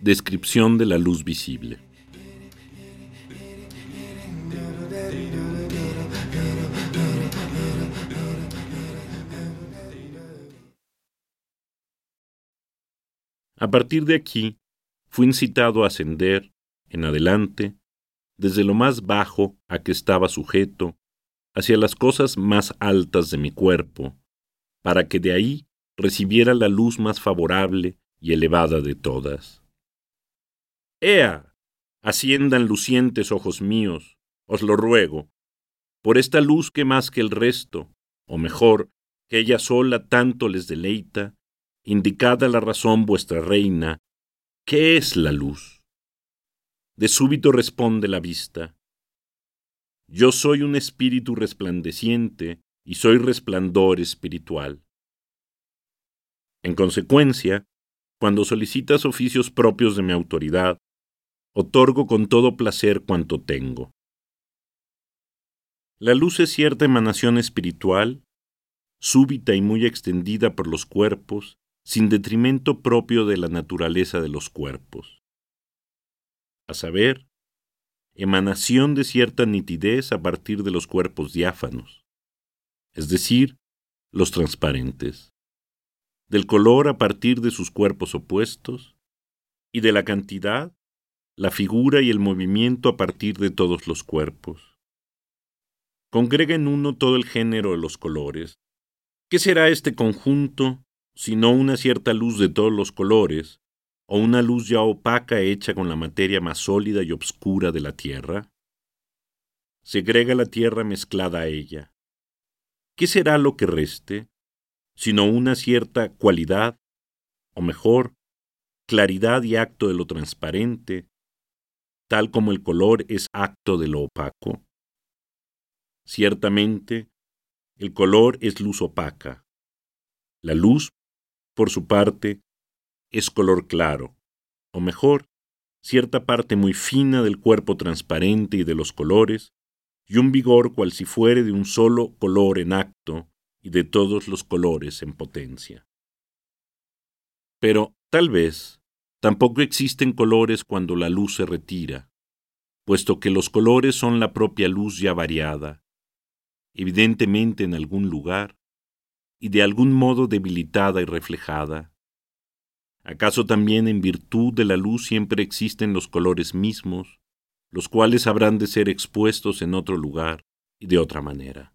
Descripción de la luz visible. A partir de aquí, fui incitado a ascender, en adelante, desde lo más bajo a que estaba sujeto, hacia las cosas más altas de mi cuerpo, para que de ahí recibiera la luz más favorable y elevada de todas. Ea, asciendan lucientes ojos míos, os lo ruego, por esta luz que más que el resto, o mejor, que ella sola tanto les deleita, indicada la razón vuestra reina, ¿qué es la luz? De súbito responde la vista. Yo soy un espíritu resplandeciente y soy resplandor espiritual. En consecuencia, cuando solicitas oficios propios de mi autoridad, otorgo con todo placer cuanto tengo. La luz es cierta emanación espiritual, súbita y muy extendida por los cuerpos, sin detrimento propio de la naturaleza de los cuerpos. A saber, emanación de cierta nitidez a partir de los cuerpos diáfanos, es decir, los transparentes, del color a partir de sus cuerpos opuestos, y de la cantidad, la figura y el movimiento a partir de todos los cuerpos. Congrega en uno todo el género de los colores. ¿Qué será este conjunto sino una cierta luz de todos los colores, o una luz ya opaca hecha con la materia más sólida y obscura de la tierra? Segrega la tierra mezclada a ella. ¿Qué será lo que reste, sino una cierta cualidad, o mejor, claridad y acto de lo transparente, tal como el color es acto de lo opaco? Ciertamente, el color es luz opaca. La luz por su parte, es color claro, o mejor, cierta parte muy fina del cuerpo transparente y de los colores, y un vigor cual si fuere de un solo color en acto y de todos los colores en potencia. Pero, tal vez, tampoco existen colores cuando la luz se retira, puesto que los colores son la propia luz ya variada, evidentemente en algún lugar, y de algún modo debilitada y reflejada. ¿Acaso también en virtud de la luz siempre existen los colores mismos, los cuales habrán de ser expuestos en otro lugar y de otra manera?